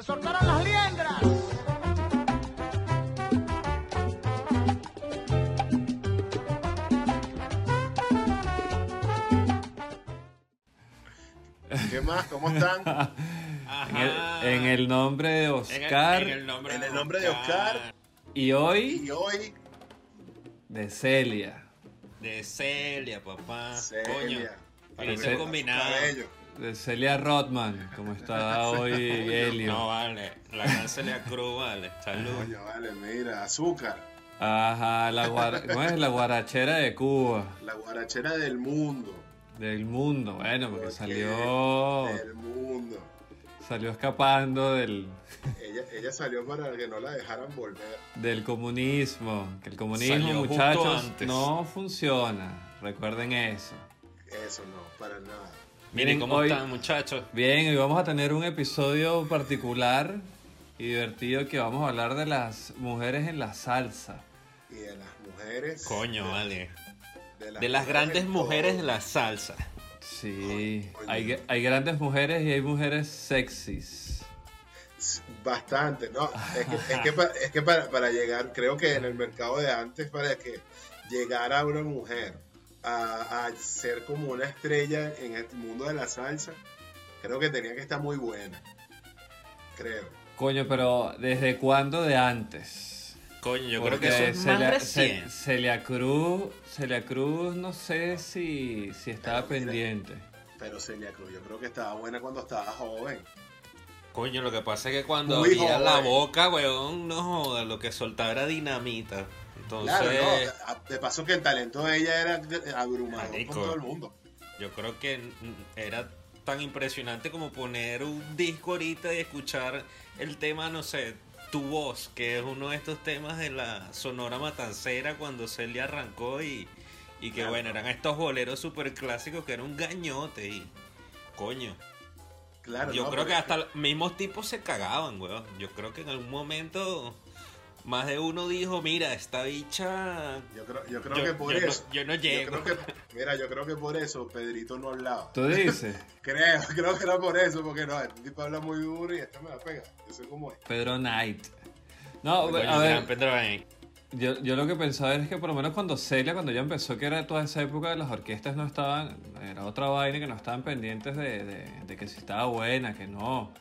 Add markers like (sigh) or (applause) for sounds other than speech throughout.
Se soltaron las liendras. ¿Qué más? ¿Cómo están? En el, en el nombre de En el- Oscar en el nombre, En el nombre de Oscar. y hoy Y hoy, de Celia. De Celia, papá. Celia. Coño. Combinado. cabello. De Celia Rodman, como está hoy (laughs) Helio. No vale. La gran Celia Cruz, vale. Salud. Coño, vale, mira, azúcar. Ajá, la, guara- (laughs) ¿cómo es? la guarachera de Cuba, La guarachera del mundo. del mundo. Bueno, porque Porque salió, Del mundo. salió escapando del, Ella, ella salió para que no la dejaran volver. del comunismo. Que el comunismo, Salió muchachos, no funciona. Recuerden eso. Eso no, para nada. Miren cómo Hoy- están, muchachos. Bien, hoy vamos a tener un episodio particular y divertido que vamos a hablar de las mujeres en la salsa. Y de las mujeres. Coño, de- vale. De las, De las grandes todo. mujeres de la salsa. Sí, Coño. hay, hay grandes mujeres y hay mujeres sexys. Bastante, ¿no? Es que, es que, (laughs) pa- es que para, para llegar, creo que en el mercado de antes, para que llegara una mujer a, a ser como una estrella en el mundo de la salsa, creo que tenía que estar muy buena. Creo. Coño, pero ¿desde cuándo de antes? Coño, yo Porque creo que eso es más Celia, Celia Cruz, Celia Cruz, no sé si, si estaba Pero pendiente. Pero Celia Cruz, yo creo que estaba buena cuando estaba joven. Coño, lo que pasa es que cuando abría la boca, weón, no joda, lo que soltaba era dinamita. Entonces, Claro, no. De paso que el talento de ella era abrumador Marico. con todo el mundo. yo creo que era tan impresionante como poner un disco ahorita y escuchar el tema, no sé, Tu Voz, que es uno de estos temas de la Sonora Matancera cuando Celia arrancó y, y que Claro. bueno, eran estos boleros super clásicos que era un gañote y coño. Claro, Yo no, creo que hasta los mismos tipos se cagaban, weón. Yo creo que en algún momento más de uno dijo, mira, esta bicha... Yo creo, yo creo Yo- que por yo no- eso. yo no llego. creo que- mira, yo creo que por eso Pedrito no hablaba. ¿Tú dices? (laughs) Creo, creo que era por eso, porque no, este tipo habla muy duro y esta me la pega. Yo sé cómo es. Pedro Knight. No, a ver, Pedro ahí. Yo, yo lo que pensaba es que por lo menos cuando Celia, cuando ya empezó, que era toda esa época, las orquestas no estaban, era otra vaina que no estaban pendientes de, de- de que si estaba buena, que no.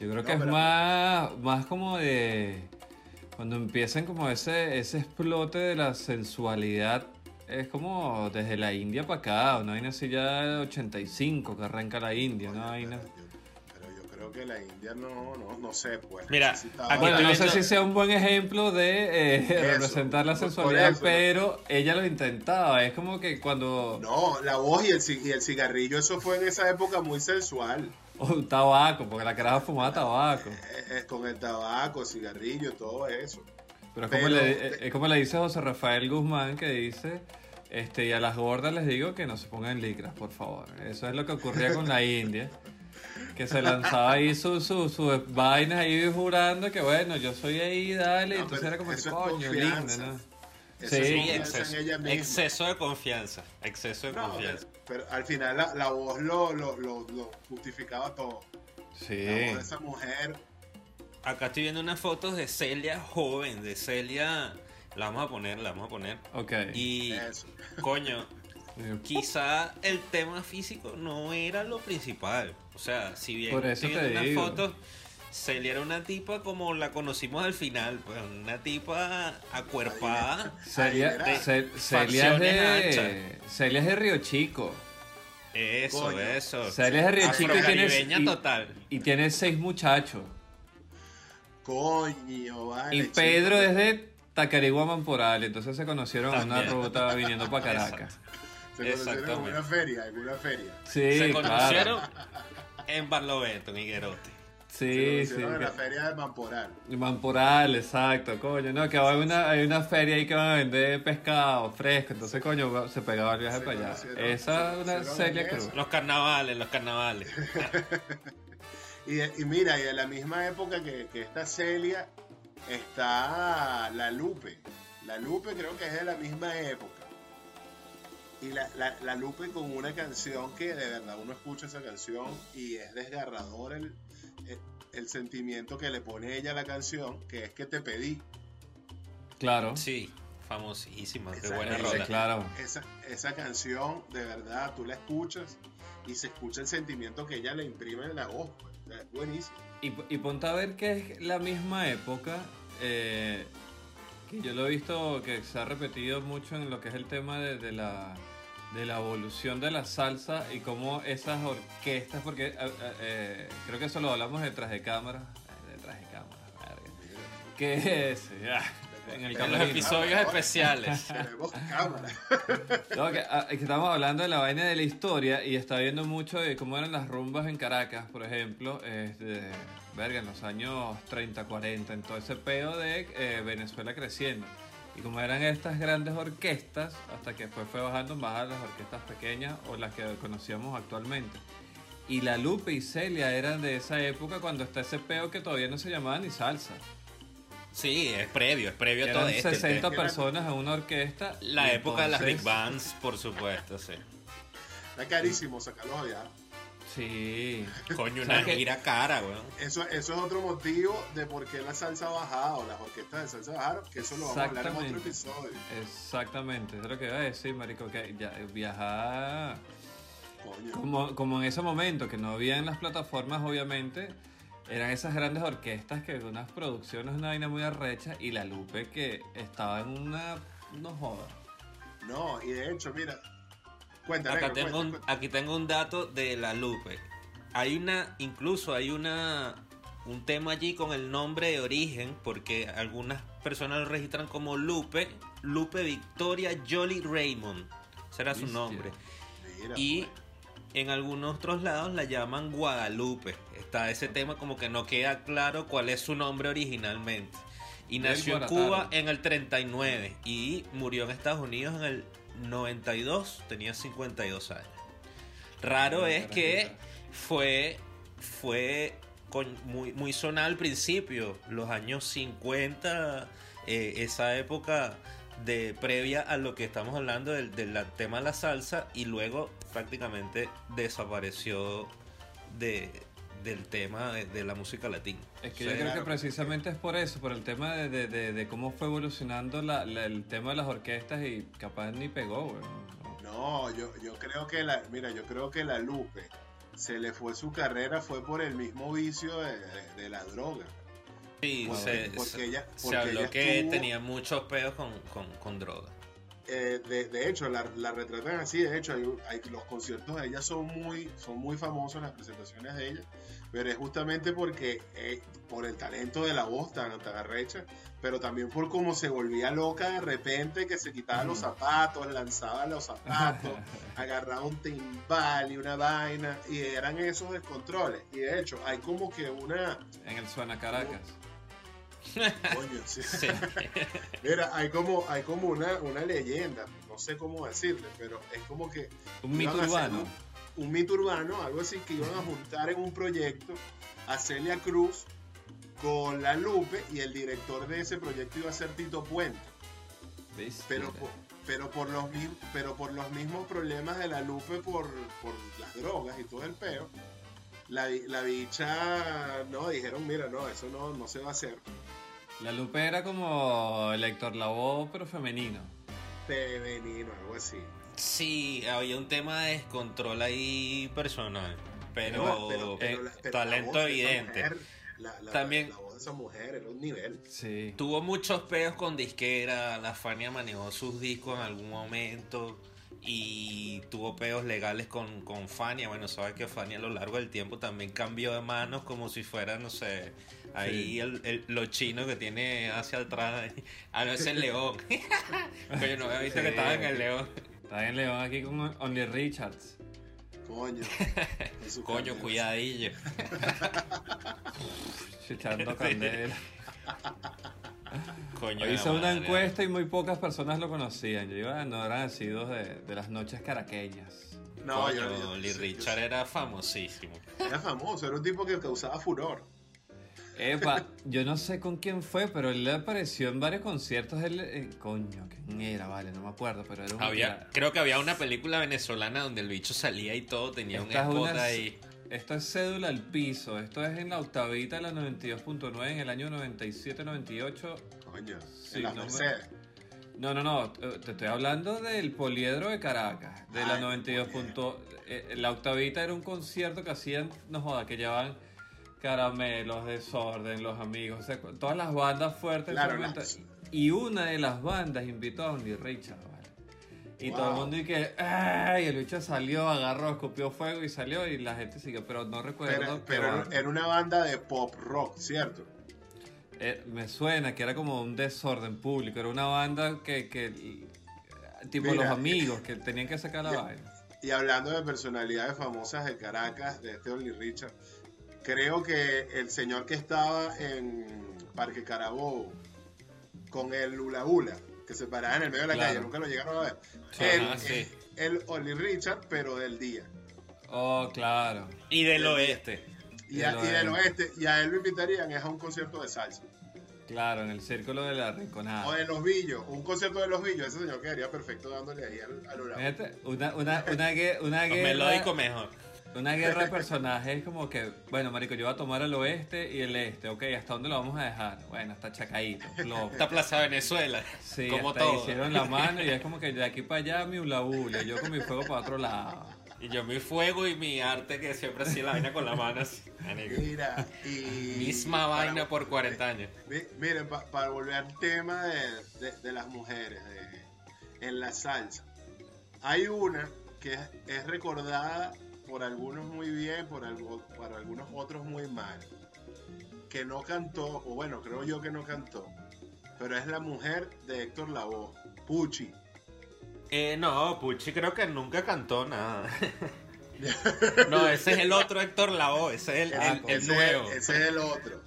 Yo creo que es más, más como de cuando empiezan como ese, ese explote de la sensualidad, es como desde la India para acá, una vaina así ya de 85 que arranca la India, una vaina. Pero yo, pero yo creo que la India no, no, no sé, pues. Mira, necesitaba- Bueno, no sé si sea un buen ejemplo de eh, Eso, representar la sensualidad, eso. pero ella lo intentaba. Es como que cuando No, la voz y el, y el cigarrillo, eso fue en esa época muy sensual. Un (laughs) tabaco, porque la caraja fumaba tabaco. Eh, eh, con el tabaco, cigarrillo, todo eso. Pero es como, le, eh, es como le dice José Rafael Guzmán, que dice, este, y a las gordas les digo que no se pongan licras, por favor. Eso es lo que ocurría con la India. Que se lanzaba ahí sus su, sus vainas ahí jurando que bueno, yo soy ahí, dale, y No, entonces era como es coño, linda. ¿no? Eso Sí, exceso, en ella misma. exceso de confianza. Exceso de No, confianza. pero, pero al final la, la voz lo, lo, lo, lo justificaba todo. Sí. La voz de esa mujer, Acá estoy viendo unas fotos de Celia joven, de Celia. La vamos a poner, la vamos a poner. Ok. Y, eso. coño, quizá el tema físico no era lo principal. O sea, si bien Por eso estoy te viendo unas digo. fotos, Celia era una tipa como la conocimos al final, pues una tipa acuerpada. Celia, Celia, es Facciones de, Celia es de Río Chico. Eso, Coño. eso. Celia es de Río Chico y tiene, Afrocaribeña y- total. y tiene seis muchachos. Coño, vale. Y chico. Pedro es de Tacarigua Mamporal, entonces se conocieron en una ruta viniendo para Caracas. Se conocieron en una feria, en una feria. Sí, Se claro. conocieron en Barlovento, en Higuerote. Sí, sí. la feria de Mamporal. Mamporal, exacto, coño. No, que hay una, hay una feria ahí que van a vender pescado fresco, entonces, coño, se pegaba el viaje Se para allá. Esa es una en Cruz. Los carnavales, los carnavales. (laughs) Y, y mira, y en la misma época que, que esta Celia está la Lupe. La Lupe creo que es de la misma época. Y la, la, la Lupe con una canción que de verdad uno escucha esa canción y es desgarrador el, el, el sentimiento que le pone ella a la canción, que es que te pedí. Claro. Sí, famosísima, Esa- buena esa- rola. claro. Esa, esa canción, de verdad, tú la escuchas y se escucha el sentimiento que ella le imprime en la voz. pues. Es buenísimo. Y, y ponte a ver que es la misma época, eh, que yo lo he visto que se ha repetido mucho en lo que es el tema de, de la, de la evolución de la salsa y cómo esas orquestas, porque eh, eh, eh, creo que eso lo hablamos detrás de cámaras, eh, detrás de cámaras, verga. que es, ya, en el En los episodios especiales. (laughs) Tenemos cámara. No, que, ah, que estamos hablando de la vaina de la historia y está viendo mucho de cómo eran las rumbas en Caracas, por ejemplo, este, verga, en los años 30, 40, en todo ese peo de eh, Venezuela creciendo. Y como eran estas grandes orquestas, hasta que después fue bajando más a las orquestas pequeñas o las que conocíamos actualmente. Y la Lupe y Celia eran de esa época cuando está ese peo que todavía no se llamaba ni salsa. Sí, es previo, es previo a todo Eran esto. el 60 tema. personas en una orquesta. La época de las big entonces- bands, por supuesto, sí. Está carísimo sacarlos allá. Sí. (laughs) Coño, una gira cara, weón. Eso, eso es otro motivo de por qué la salsa ha bajado, las orquestas de salsa bajaron, que eso lo vamos a hablar en otro episodio. Exactamente, es lo que iba a decir, marico, que ya, viajar Coño. como, como en ese momento, que no había en las plataformas, obviamente, eran esas grandes orquestas que unas producciones, una vaina muy arrecha, y la Lupe que estaba en una... no joda. No, y de hecho, mira, cuéntame. Acá tengo un, aquí tengo un dato de la Lupe. Hay una, incluso hay una, un tema allí con el nombre de origen, porque algunas personas lo registran como Lupe, Lupe Victoria Jolly Raymond. Será su nombre. Mira, Y pues. en algunos otros lados la llaman Guadalupe. Está ese tema como que no queda claro cuál es su nombre originalmente. Y nació en. Cuba en el 39 y murió en Estados Unidos en el 92, tenía 52 años. Raro es que fue fue con- muy, muy sonado al principio, los años 50, eh, esa época de previa a lo que estamos hablando del, del tema de la salsa y luego prácticamente desapareció de, del tema de, de la música latina. Es que O yo creo que precisamente es por eso, por el tema de, de- de- de cómo fue evolucionando la- la- el tema de las orquestas y capaz ni pegó, weón. No, yo, yo creo que la, mira, yo creo que la Lupe se le fue su carrera fue por el mismo vicio de, de- de la droga. sí, Porque- se, porque se- ella- se porque habló ella que tenía muchos peos con, con, con droga. Eh, de, de hecho, la, la retratan así. De hecho, hay, hay- los conciertos de ella son muy, son muy famosos, las presentaciones de ella. Pero es justamente porque, eh, por el talento de la voz tan, tan arrecha, pero también por cómo se volvía loca de repente, que se quitaba los zapatos, lanzaba los zapatos, (laughs) agarraba un timbal y una vaina, y eran esos descontroles. Y de hecho, hay como que una. En el Suena Caracas. Coño, sí. Sí. Mira, hay como, hay como una, una leyenda, no sé cómo decirle, pero es como que Un mito urbano. un, un mito urbano, algo así que iban a juntar en un proyecto a Celia Cruz con la Lupe y el director de ese proyecto iba a ser Tito Puente, pero por, pero por los mismos, pero por los mismos problemas de la Lupe por, por las drogas y todo el peo, la, la bicha no dijeron, mira, no, eso no, no se va a hacer. La Lupe era como el Héctor Lavoe, pero femenino. Femenino, algo así. Sí, había un tema de descontrol ahí personal, pero, No, pero- pero la- pero la talento evidente. mujer, la, la- También- la voz de esa mujer era un nivel. Sí. Tuvo muchos peos con disquera, la Fania manejó sus discos en algún momento y tuvo peos legales con, con Fania. Bueno, sabes que Fania a lo largo del tiempo también cambió de manos como si fuera, no sé, ahí Sí. el, el- lo chino que tiene hacia atrás. Ah, no, es el león. (laughs) Coño, no había visto Sí, que estaba en el león. Está en León aquí con Only Richards. Coño. (laughs) Coño, cuidadillo. (laughs) Echando candela. Coño, Hice una encuesta y muy pocas personas lo conocían. Yo iba, no eran nacidos de, de las noches caraqueñas. No, Coño, yo, yo- Lee yo- Richard era famosísimo. Era famoso, era un tipo que causaba furor. Epa, yo no sé con quién fue, pero él apareció en varios conciertos. Él, eh, coño, ¿quién era? Vale, no me acuerdo, pero era un. Había, creo que había una película venezolana donde el bicho salía y todo, tenía un Esta es spot ahí. Esto es cédula al piso. Esto es en la octavita de la 92.9 en el año 97-98. Coño, Sí, en la no me- Mercedes. No, no, no. eh, Te estoy hablando del poliedro de Caracas. De la Ay, 92. punto- eh, la octavita era un concierto que hacían, no joda, que llevaban caramelos, desorden, los amigos. O sea, con todas las bandas fuertes. Claro, las- Y una de las bandas invitó a Only Richard, ¿vale? Y Wow. todo el mundo y que, ¡ay! El bicho salió, agarró, escupió fuego y salió y la gente siguió, pero no recuerdo. Pero, pero era una banda de pop rock, ¿cierto? Eh, me suena que era como un desorden público, era una banda que, que tipo Mira. los amigos que tenían que sacar la vaina. Y hablando de personalidades famosas de Caracas, de este Only Richard, creo que el señor que estaba en Parque Carabobo con el Lula Ula, que se paraba en el medio de la Claro. calle, nunca lo llegaron a ver. Sí, él ajá, sí. es el Only Richard, pero del día. Oh, claro. Y del oeste. Y, Del a- y del oeste. oeste, y a él lo invitarían es a un concierto de salsa. Claro, en el círculo de la rinconada. O de los Villos, un concierto de los Villos, ese señor quedaría perfecto dándole ahí al, al una, una, una, (laughs) una Los guerra. melódicos mejor. Una guerra de personajes es como que, bueno, marico, yo voy a tomar el oeste y el este, ok, ¿hasta dónde lo vamos a dejar? Bueno, hasta Chacaíto, flojo. Esta Plaza Venezuela. Sí, como hasta todo. hicieron la mano y es como que de aquí para allá mi ulaula, yo con mi fuego para otro lado. Y yo mi fuego y mi arte que siempre hacía la vaina con la mano así. Mira, y... Misma para- vaina por 40 años. Mi- Miren, pa- para volver al tema de, de- de las mujeres de- en la salsa, hay una que es, es recordada por algunos muy bien, por, algo, para algunos otros muy mal, que no cantó, o bueno, creo yo que no cantó, pero es la mujer de Héctor Lavoe, Pucci. Eh, no, Pucci creo que nunca cantó nada. (laughs) no, ese es el otro Héctor Lavoe, ese es el, el- el ese, nuevo. ese es el otro.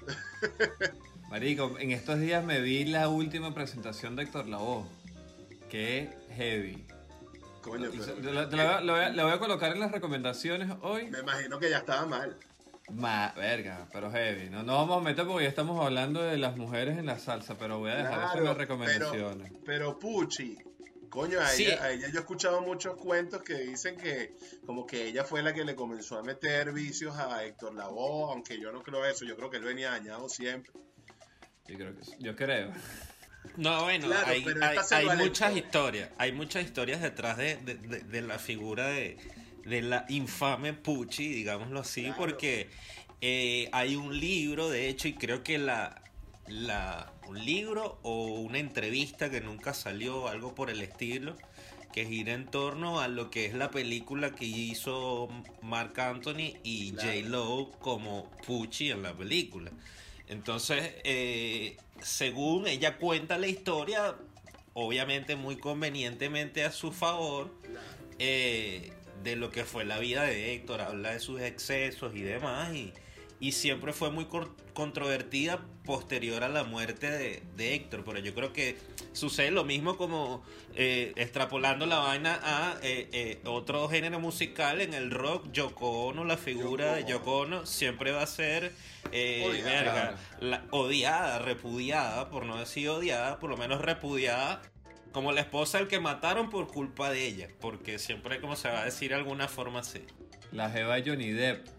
(laughs) Marico, en estos días me vi la última presentación de Héctor Lavoe. Qué heavy. Coño, pero la- voy a- la voy a- la voy a colocar en las recomendaciones hoy. me imagino que ya estaba mal. Ma, verga, pero heavy. No, no vamos a meter porque ya estamos hablando de las mujeres en la salsa, pero voy a dejar eso en las recomendaciones. Pero, pero Pucci, coño, a, Sí. ella, a ella yo he escuchado muchos cuentos que dicen que como que ella fue la que le comenzó a meter vicios a Héctor Lavoe, aunque yo no creo eso, yo creo que él venía dañado siempre. Yo creo que sí. Yo creo. No, bueno, Claro, hay, muchas historias. Hay muchas historias detrás de, de- de- de la figura de, de la infame Pucci, digámoslo así, Claro. porque eh, hay un libro, de hecho, y creo que la, la un libro o una entrevista que nunca salió, algo por el estilo, que gira en torno a lo que es la película que hizo Mark Anthony y Claro. J. Lo como Pucci en la película. Entonces, eh, según ella cuenta la historia, obviamente muy convenientemente a su favor, eh, de lo que fue la vida de Héctor, habla de sus excesos y demás, y, y siempre fue muy controvertida posterior a la muerte de, de Héctor, pero yo creo que sucede lo mismo como eh, extrapolando la vaina a eh, eh, otro género musical en el rock, Yoko Ono, la figura Yoko de Yoko Ono siempre va a ser eh, Odiada. verga, la- odiada, repudiada, por no decir odiada, por lo menos repudiada como la esposa del que mataron por culpa de ella, porque siempre como se va a decir de alguna forma así. La jeva de Johnny Depp.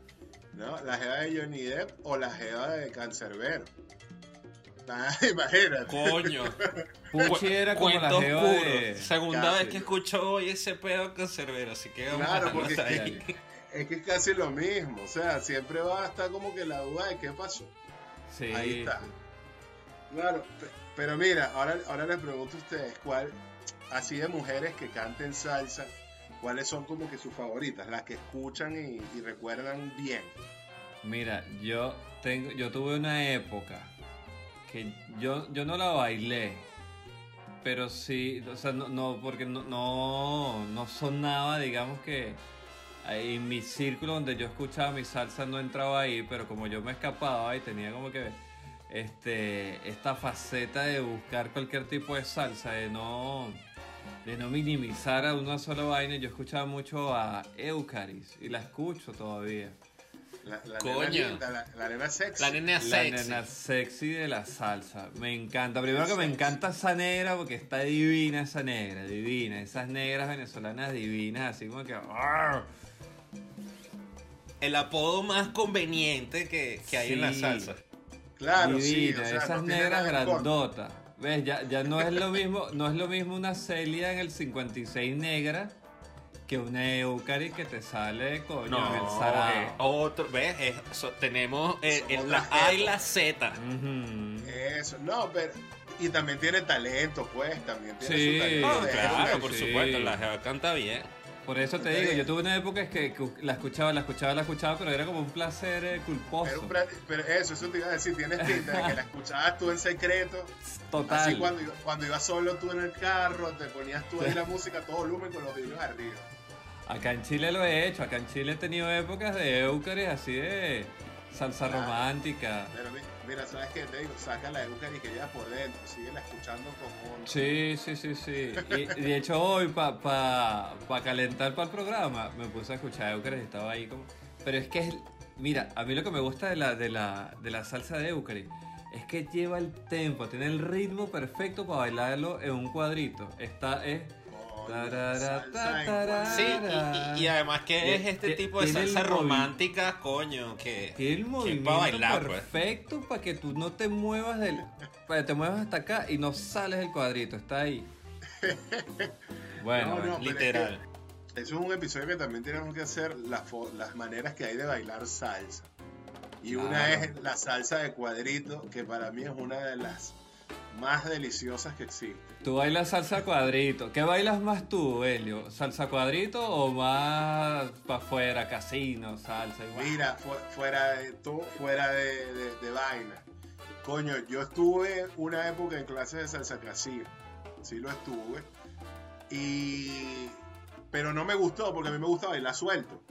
¿No? La jeva de Johnny Depp o la jeva de Cancerbero. Ah, (laughs) imagínate. Coño. (laughs) Pucci era como la jeva de... Segunda Casi. vez que escucho hoy ese pedo con Cerbero, así que vamos Claro, a porque es ahí. que, es que es casi lo mismo, o sea, siempre va a estar como que la duda de qué pasó. Sí. Ahí está. Claro, pe- pero mira, ahora, ahora les pregunto a ustedes, ¿cuál, así de mujeres que canten salsa, cuáles son como que sus favoritas, las que escuchan y, recuerdan bien? Mira, yo tengo, yo tuve una época que yo, yo no la bailé, pero sí, o sea, no, no porque no, no, no sonaba, digamos que en mi círculo donde yo escuchaba mi salsa no entraba ahí, pero como yo me escapaba y tenía como que este esta faceta de buscar cualquier tipo de salsa, de no de no minimizar a una sola vaina, yo escuchaba mucho a Eucaris y la escucho todavía. La, la Coño. Nena linda, la, la nena sexy. La nena La sexy. nena sexy de la salsa. Me encanta. Primero que me encanta esa negra porque está divina esa negra, divina. Esas negras venezolanas divinas, así como que... ¡arr! El apodo más conveniente que, que hay en la Sí. salsa. Claro, sí. divina, o sea, esas no negras grandotas. ¿Ves? Ya, ya no es lo mismo, no es lo mismo una Celia en el 56 negra que una Eucari que te sale coño en el No, Sarao. otro, ¿ves? Eso, tenemos eh, la A y la Z. Eso, no, pero. Y también tiene talento, pues. También tiene Sí. su talento. No, claro, por sí. supuesto, la jeva canta bien. Por eso te digo, yo tuve una época que que la escuchaba, la escuchaba, la escuchaba, pero era como un placer eh, culposo. Pero, un pra- pero eso, eso te iba a decir, tienes pinta de que la escuchabas tú en secreto. Total. Así cuando, cuando ibas solo tú en el carro, te ponías tú ahí la música todo volumen con los vidrios arriba. Acá en Chile lo he hecho, acá en Chile he tenido épocas de Eucaris así de salsa Claro. romántica. Pero mira, ¿sabes qué? Te digo, saca la que llevas por dentro, síguela escuchando como... Sí, sí, sí, sí. Y, de hecho hoy, para pa, pa calentar para el programa, me puse a escuchar Eucaris y estaba ahí como... Pero es que es... Mira, a mí lo que me gusta de la, de la, de la salsa de Eucaris es que lleva el tempo, tiene el ritmo perfecto para bailarlo en un cuadrito. Esta es... Sí, y, y- y además que es este tipo de salsa romántica, coño, que... Tiene el movimiento bailar, pues. perfecto para que tú no te muevas del... Para que te muevas hasta acá y no sales del cuadrito, está ahí. (laughs) Bueno, No, bueno. no, pero es Literal. que Eso es un episodio que también tenemos que hacer las, maneras que hay de bailar salsa. Y una es la salsa de cuadrito, que para mí es una de las más deliciosas que existe. Tú bailas salsa cuadrito. ¿Qué bailas más tú, Helio? ¿Salsa cuadrito o más para afuera, casino, salsa igual? Mira, fu- fuera de todo, fuera de, de- de vaina. Coño, yo estuve una época en clases de salsa casino. Sí lo estuve. Y... Pero no me gustó porque a mí me gusta bailar suelto.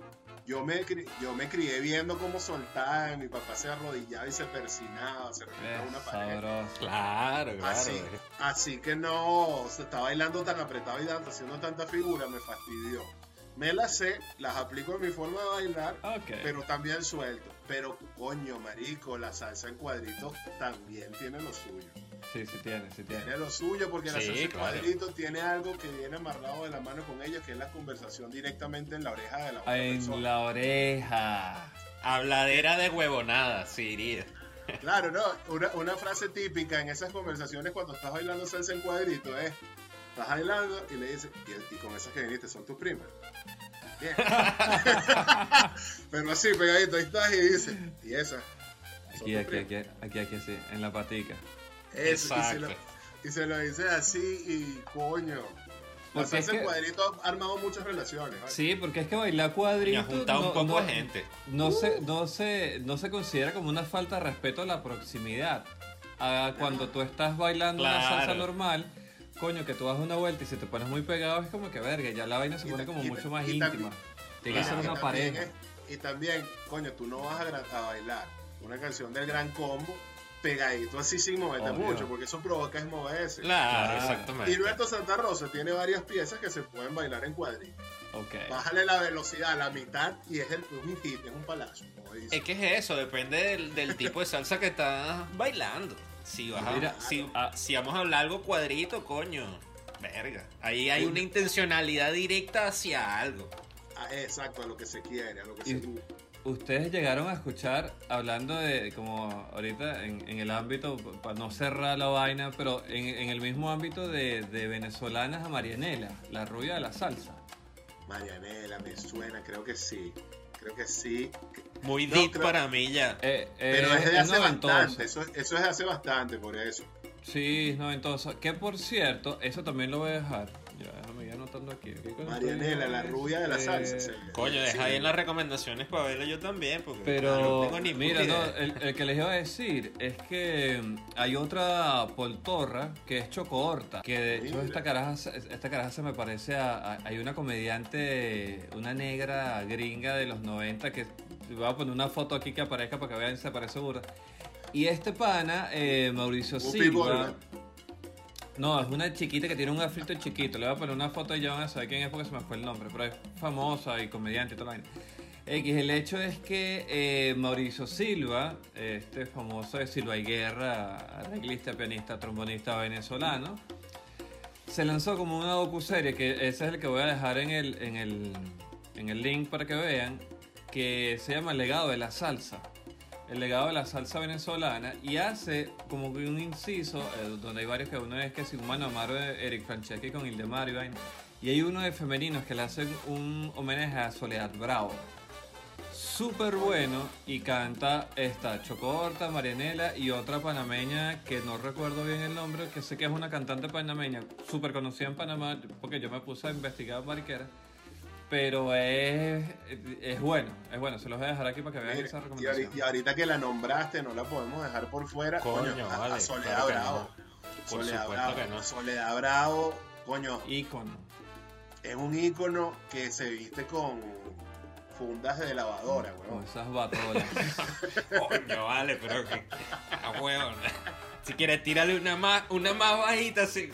Yo me, yo me crié viendo cómo soltaban, mi papá se arrodillaba y se persinaba, se repetía una Es pared. Claro, claro. Así, así que no, se está bailando tan apretado y dando- haciendo tanta figura, me fastidió. Me las sé, las aplico en mi forma de bailar, pero también suelto. Pero coño, marico, la salsa en cuadritos también tiene lo suyo. Sí, sí tiene, sí tiene. Tiene lo suyo porque la Sí, salsa claro. cuadritos tiene algo que viene amarrado de la mano con ella, que es la conversación directamente en la oreja de la otra persona. En la oreja. Habladera de huevonada, sí. Claro, no, una, una frase típica en esas conversaciones cuando estás bailando salsa en cuadrito es, estás bailando y le dices, y, y con esas que viniste son tus primas. Bien. (laughs) Pero así, pegadito, ahí estás y dices, y esas. Aquí, aquí, aquí, aquí, aquí, sí, en la patica. Eso, y se, lo, Exacto. y se lo dices así y coño. La Porque es que- cuadrito ha armado muchas relaciones. ¿vale? Sí, porque es que bailar Y cuadrito ha juntado un no- poco no- de gente. No se, no, se, no se considera como una falta de respeto a la proximidad. A cuando tú estás bailando una Claro. salsa normal, coño, que tú das una vuelta y si te pones muy pegado es como que verga, ya la vaina se Y pone como y mucho más y íntima. Tiene que ser y una pareja. es- y también, coño, tú no vas a, a bailar una canción del gran combo pegadito así sin moverte Obvio. mucho, porque eso provoca es moverse. Claro, Claro. exactamente. Y Roberto Santa Rosa tiene varias piezas que se pueden bailar en cuadrito. Ok. Bájale la velocidad a la mitad y es, el, es un hit, es un dice. Es que es eso, depende del, del tipo de salsa que estás bailando. Si, vas a- Mira, si, si vamos a hablar algo cuadrito, coño, verga. Ahí hay una intencionalidad directa hacia algo. Ah, exacto, a lo que se quiere, a lo que Y- se busca. Ustedes llegaron a escuchar, hablando de, como ahorita en, en el ámbito, para no cerrar la vaina, pero en, en el mismo ámbito de, de venezolanas a Marianela, la rubia de la salsa. Marianela, me suena, creo que sí. Creo que sí. Muy No, deep creo- para mí ya. Eh, eh, Pero es de hace noventosa. bastante. Eso, eso es de hace bastante, por eso. Sí, es noventosa. Que por cierto, eso también lo voy a dejar. Ya, anotando aquí. ¿Qué coño Marianela, la rubia de la Eh, salsa. Coño, deja sí. ahí en las recomendaciones para verlo yo también, porque Pero, no tengo ni mira, no, el, el que les iba a decir es que mm, hay otra poltorra que es Chocohorta, que de hecho esta caraja, se- esta caraja se me parece a, a- hay una comediante, una negra gringa de los 90 que voy a poner una foto aquí que aparezca para que vean si se parece burda. Y este pana, eh, Mauricio Silva. No, es una chiquita que tiene un afrito chiquito. Le voy a poner una foto y ya van a saber quién es porque se me fue el nombre. Pero es famosa y comediante y toda la vaina. X, el hecho es que eh, Mauricio Silva, este famoso de Silva y Guerra, arreglista, pianista, trombonista venezolano, se lanzó como una docuserie, que ese es el que voy a dejar en el, en el, en el link para que vean, que se llama El legado de la salsa. El legado de la salsa venezolana y hace como que un inciso eh, donde hay varios que uno es que si un mano amaro de Eric Franceschi con Ildemar vaina. Y hay uno de femeninos que le hacen un homenaje a Soledad Bravo. Súper bueno y canta esta Chocorta, Marianela y otra panameña que no recuerdo bien el nombre, que sé que es una cantante panameña súper conocida en Panamá porque yo me puse a investigar mariquera. Pero es, es bueno, es bueno, se los voy a dejar aquí para que vean Mira, esa recomendación. ahorita, y ahorita que la nombraste, no la podemos dejar por fuera. Coño, Coño, a- a, vale, Soledad claro que Bravo. no. Soledad Bravo. que no. Soledad Bravo, coño, Ícono. es un ícono que se viste con fundas de lavadora, Con weón. esas batolas. (laughs) Coño, vale, pero que. A huevo. Si quieres, tírale una más, una más bajita así.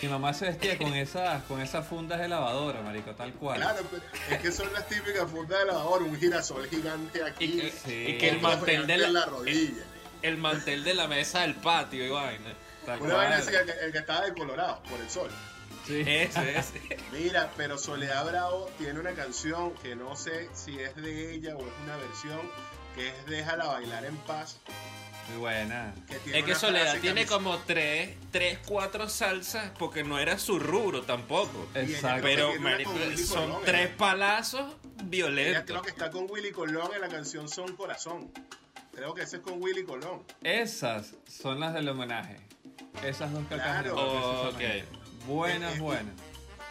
Mi mamá se vestía con esas, con esas fundas de lavadora, marico, tal cual. Claro, pero es que son las típicas fundas de lavadora, un girasol gigante aquí. Y que, Sí. y que el mantel de la, la rodilla. el mantel de la mesa del patio y vaina. Tal Una vaina así, el que, el que estaba decolorado por el sol. Sí. Ese, ese. Mira, pero Soledad Bravo tiene una canción que no sé si es de ella o es una versión que es Déjala bailar en paz. Muy buena. Que tiene Es que Soledad tiene que- como tres, tres, cuatro salsas porque no era su rubro tampoco. Exacto. Pero marico, son Colón, tres ¿eh? palazos Ella creo violentos. que está con Willy Colón en la canción Son Corazón. Creo que ese es con Willy Colón. Esas son las del homenaje. Esas dos cacas Claro. del homenaje, Ok. esas son Buenas, buenas.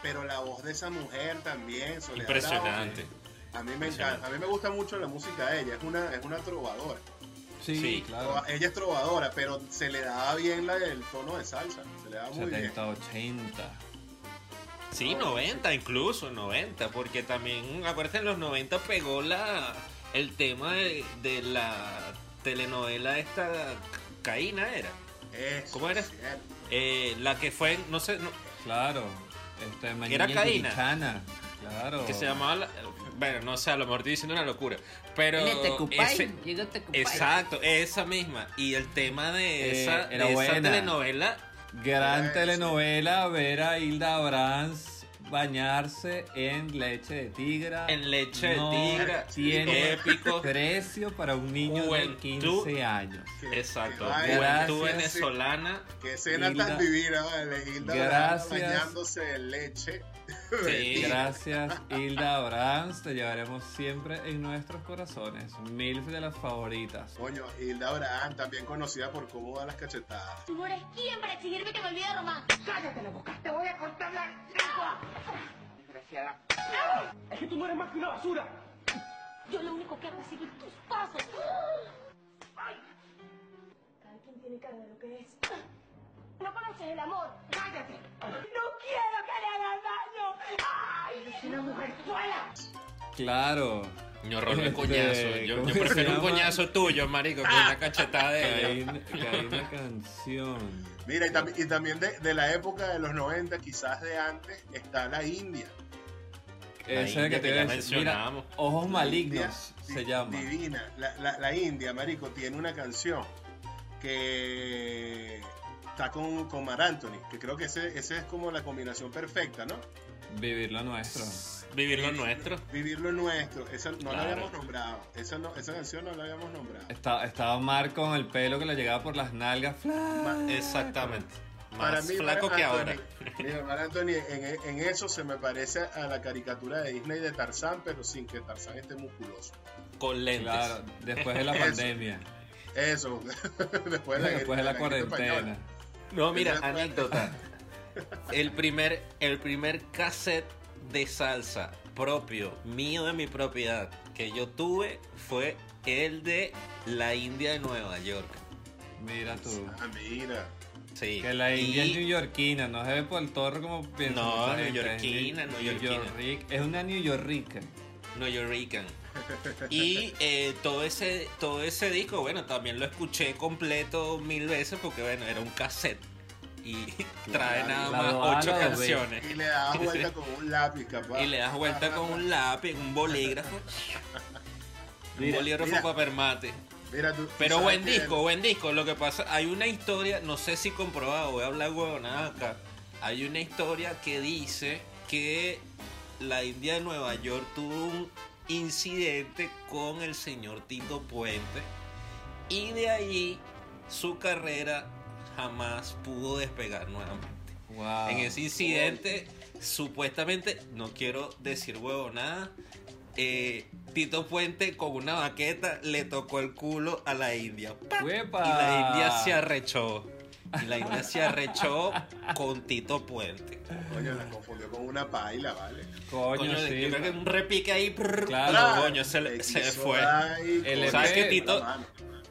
Pero la voz de esa mujer también, Soledad Impresionante. Bravo, a mí me encanta, a mí me gusta mucho la música de ella, es una, es una trovadora. Sí, Sí. claro. Ella es trovadora, pero se le daba bien la, el tono de salsa, se le daba muy bien. 70, 80. Sí, 90 incluso, 90, porque también, acuérdate, en los 90 pegó la el tema de, de la telenovela esta, Caína era, Eso, ¿Cómo era? Eh, la que fue, no sé, no, Claro. Este, Era Mañana Caína. Claro. que se llamaba, la- bueno, no sé, a lo mejor estoy diciendo una locura, pero ese- exacto, esa misma, y el tema de Eh, esa, era de esa buena. telenovela, Gran telenovela, ver a Hilda Brans bañarse en leche de tigra. en leche No de tigre, tiene épico, precio para un niño de Juventud. 15 años. Exacto, juventud venezolana, Que escena Hilda. tan divina, ¿vale? Hilda Gracias. Bañándose en leche. Sí. (laughs) Gracias, Hilda Brans. Te llevaremos siempre en nuestros corazones. Mil de las favoritas. Coño, Hilda Abraham, también conocida por cómo da las cachetadas. Tú no eres quien para exigirme que me olvide de Román. ¡Cállate la boca! ¡Te voy a cortar la lengua! Desgraciada. ¡Es que tú no eres más que una basura! Yo lo único que hago es seguir tus pasos. Cada quien tiene cara de lo que es. No conoces el amor. ¡Cállate! ¡No quiero que le hagan daño! ¡Ay! ¡Eres una mujer suela! Claro. Yo rollo el Este, coñazo. Yo, ¿cómo yo prefiero un coñazo tuyo, marico, que una cachetada de ella. caí una canción. Mira, y, tam- y también de, de la época de los 90, quizás de antes, está la India. La Esa es la India que te que ya. Mira. Ojos La malignos India, se llama. Divina. La, la- la India, marico, tiene una canción que está con, con Mar Anthony, que creo que ese, ese es como la combinación perfecta, ¿no? Vivir lo nuestro. Vivir lo nuestro. Vivir lo nuestro. Esa no la Claro. habíamos nombrado. Esa, no, esa canción no la habíamos nombrado. Estaba, estaba Mar con el pelo que le llegaba por las nalgas. Fla- Exactamente. Para Más mí, flaco Mar que Anthony- ahora. Mira, Mar Anthony en, en eso se me parece a la caricatura de Disney de Tarzán, pero sin que Tarzán esté musculoso. Con lentes. Claro, después de la (laughs) Eso. pandemia. Eso, (laughs) después de la, Después de la cuarentena. española. No, mira, anécdota. El primer, el primer cassette de salsa propio, mío de mi propiedad, que yo tuve fue el de la India de Nueva York. Mira tú. Ah, mira. Sí. Que la India Y- es neoyorquina, no se ve por el torro como piensan. No, neoyorquina, es neoyorquina. Es una New Yorrica. New Yorican. Y eh, todo ese todo ese disco, bueno, también lo escuché completo mil veces porque, bueno, era un cassette. Y trae nada La más ocho canciones. Y le das vuelta con un lápiz, capaz. Y le das vuelta con un lápiz, un bolígrafo. Un bolígrafo mira. papel mate. Mira, tú- tú Pero sabes buen que- disco, buen disco. Lo que pasa, hay una historia, no sé si comprobado, voy a hablar huevonada acá. Hay una historia que dice que la India de Nueva York tuvo un incidente con el señor Tito Puente y de ahí su carrera jamás pudo despegar nuevamente. Wow. En ese incidente, supuestamente, no quiero decir huevonada, eh, Tito Puente con una baqueta le tocó el culo a la India. Y la India se arrechó. Y la India se arrechó con Tito Puente. Coño, la confundió con una paila, ¿vale? Coño, Coño, sí. yo creo que un repique ahí. prrr, Claro. coño, se, le- se fue. El ¿Sabes que Tito.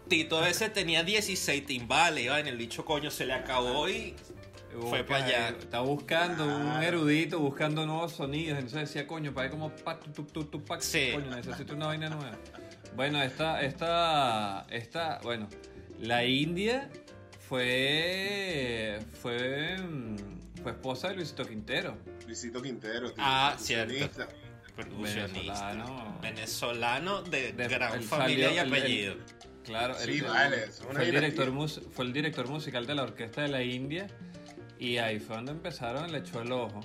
Tito a veces tenía 16 timbales? iba en el bicho, coño, se le acabó y fue Busca- pa' allá. Está buscando un erudito, buscando nuevos sonidos. Entonces decía, coño, para como pa, tu, tu, tu, tu, pa, Sí. coño, necesito una vaina nueva. Bueno, esta, esta, esta, bueno, la India fue, fue, mm, fue esposa de Luisito Quintero. Luisito Quintero. tío, Ah, percusionista. percusionista. Venezolano. Venezolano de, De- gran familia salió- y el- apellido. Claro, Sí, vale, una fue, el director, mus- fue el director musical de la orquesta de la India y ahí fue donde empezaron, le echó el ojo.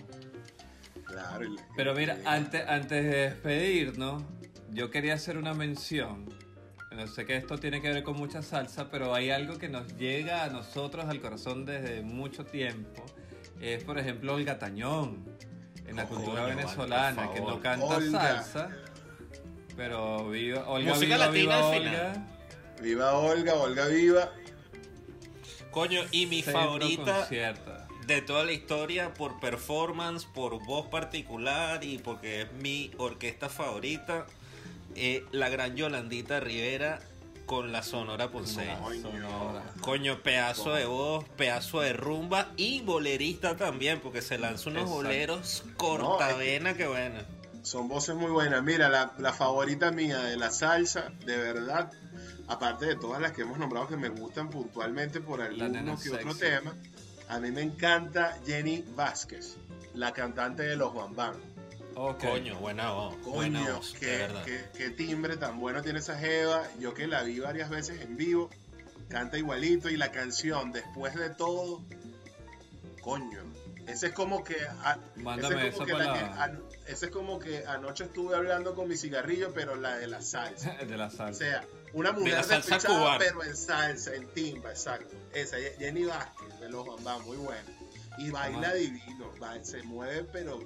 Claro. y- Pero mira, antes, antes de despedirnos, yo quería hacer una mención. No sé que esto tiene que ver con mucha salsa, pero hay algo que nos llega a nosotros al corazón desde mucho tiempo. Es, por ejemplo, Olga Tañón, en la Oh, cultura coño, venezolana, vale, que no canta Olga. salsa, pero viva, Olga, Música viva, latina viva al Olga. Viva Olga, Olga viva. Coño, y mi Centro favorita concierto. de toda la historia por performance, por voz particular y porque es mi orquesta favorita, eh, la gran Yolandita Rivera con la Sonora Ponceña. Coño. Pedazo de voz, pedazo de rumba y bolerista también, porque se lanza unos Exacto. boleros cortavena que bueno. Son voces muy buenas. Mira, la, la favorita mía de la salsa, de verdad, aparte de todas las que hemos nombrado que me gustan puntualmente por alguno que otro tema, a mí me encanta Jenny Vázquez, la cantante de los Bam Bam. Ok. Coño, buena voz, buena Coño, voz, qué, verdad. qué- qué timbre tan bueno tiene esa jeva. Yo que la vi varias veces en vivo, canta igualito y la canción, después de todo, coño. Ese es como que... a- Mándame ese es como esa que la ese es como que anoche estuve hablando con mi cigarrillo, pero la de la salsa. (laughs) de la O salsa. sea, una mujer la salsa cubana. pero en salsa, en timba, exacto. Esa, Jenny Vázquez, de los Bam Bam, muy buena. Y baila divino, va- se mueve, pero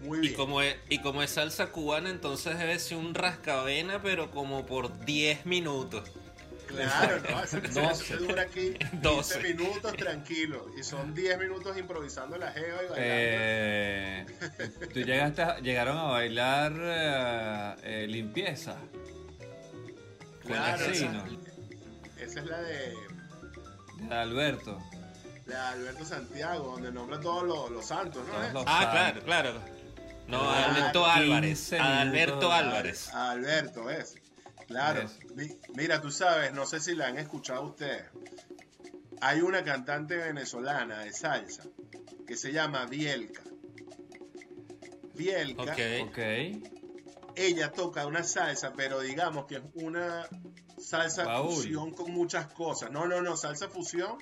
muy Y bien. como, es, y como es salsa cubana, entonces debe ser un rascavena, pero como por 10 minutos. Claro, ¿no? (laughs) Eso, eso- dura aquí (laughs) 15 Doce. minutos tranquilo. Y son 10 minutos improvisando la jeva y bailando. Eh, tú llegaste a- llegaron a bailar eh, eh, limpieza. Claro, esa, es la de, De Alberto. la de Alberto Santiago, donde nombra todos los, los santos, ¿no? Todos los- Ah, santos. claro, claro. No, Alberto 15 Álvarez. Alberto. Álvarez. Alberto, es. Claro. Es. Mi- Mira, tú sabes, no sé si la han escuchado ustedes. Hay una cantante venezolana de salsa que se llama Bielka. Bielka, Ok. Ok. Ella toca una salsa, pero digamos que es una salsa Baúl. fusión con muchas cosas. No, no, no, salsa fusión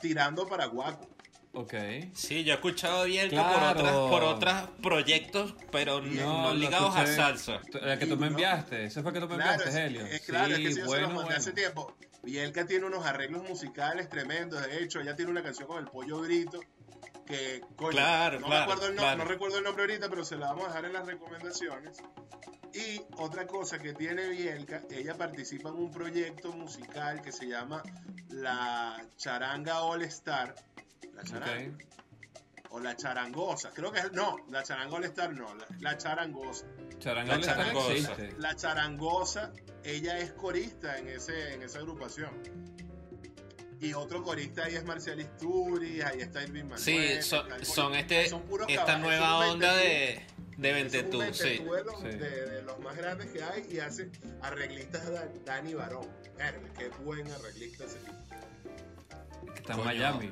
tirando para guaco. Ok. Sí, yo he escuchado bien Claro. por otras, por otros proyectos, pero no, no ligados a salsa. La que tú me Sí, enviaste. Ese fue que tú me Claro, enviaste, es, Helio. es claro, es que sí, si yo se bueno, lo mandé bueno. hace tiempo. Bielka tiene unos arreglos musicales tremendos. De hecho, ella tiene una canción con el pollo grito. Que, coño, Claro, no, claro, recuerdo el claro. no recuerdo el nombre ahorita, pero se la vamos a dejar en las recomendaciones. Y otra cosa que tiene Bielka, ella participa en un proyecto musical que se llama La Charanga All Star. La Charanga. Ok. O La Charangosa. Creo que es. No, La Charanga All Star no. La, la Charangosa. Charangol La charangosa. La charangosa, ella es corista en, ese, en esa agrupación. Y otro corista ahí es Marcial Isturi, ahí está Irving Manuel. Sí, son, este, son puros esta caballos, nueva onda de, de Ventetú, sí. ventetú de los, Sí. de- de los más grandes que hay y hace arreglistas Da- Dani Barón. Verga, qué buen arreglista ese tipo. Está en. Miami.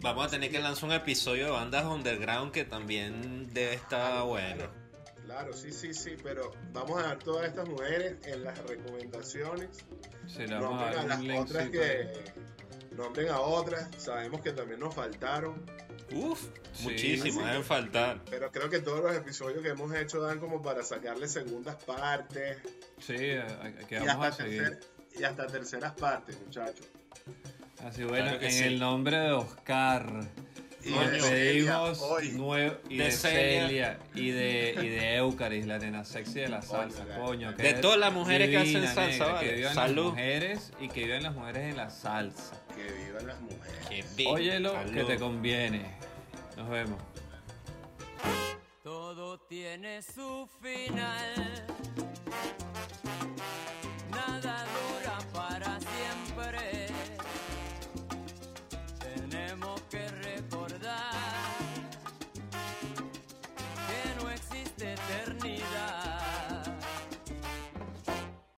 Vamos a tener que lanzar un episodio de bandas underground que también debe estar bueno. Claro, sí, sí, sí, pero vamos a dar todas estas mujeres en las recomendaciones. Sí, le vamos a Nombren a dar las otras que. Nombren a otras. Sabemos que también nos faltaron. Uf, Sí, muchísimo, sí. deben faltar. Pero creo que todos los episodios que hemos hecho dan como para sacarle segundas partes. Sí, eh, que Y vamos a hasta, seguir. tercer- y hasta terceras partes, muchachos. Así bueno, Claro en sí. el nombre de Oscar. Y Nos de pedimos y De de, Celia. Celia y de, y de Eucaris, la nena sexy de la salsa, Coño, coño. De todas las mujeres que hacen salsa, negra, vale. Que vivan Salud. las mujeres y que vivan las mujeres en la salsa. Que vivan las mujeres. Qué bien. Óyelo, que te conviene. Nos vemos. Todo tiene su final. Nada dura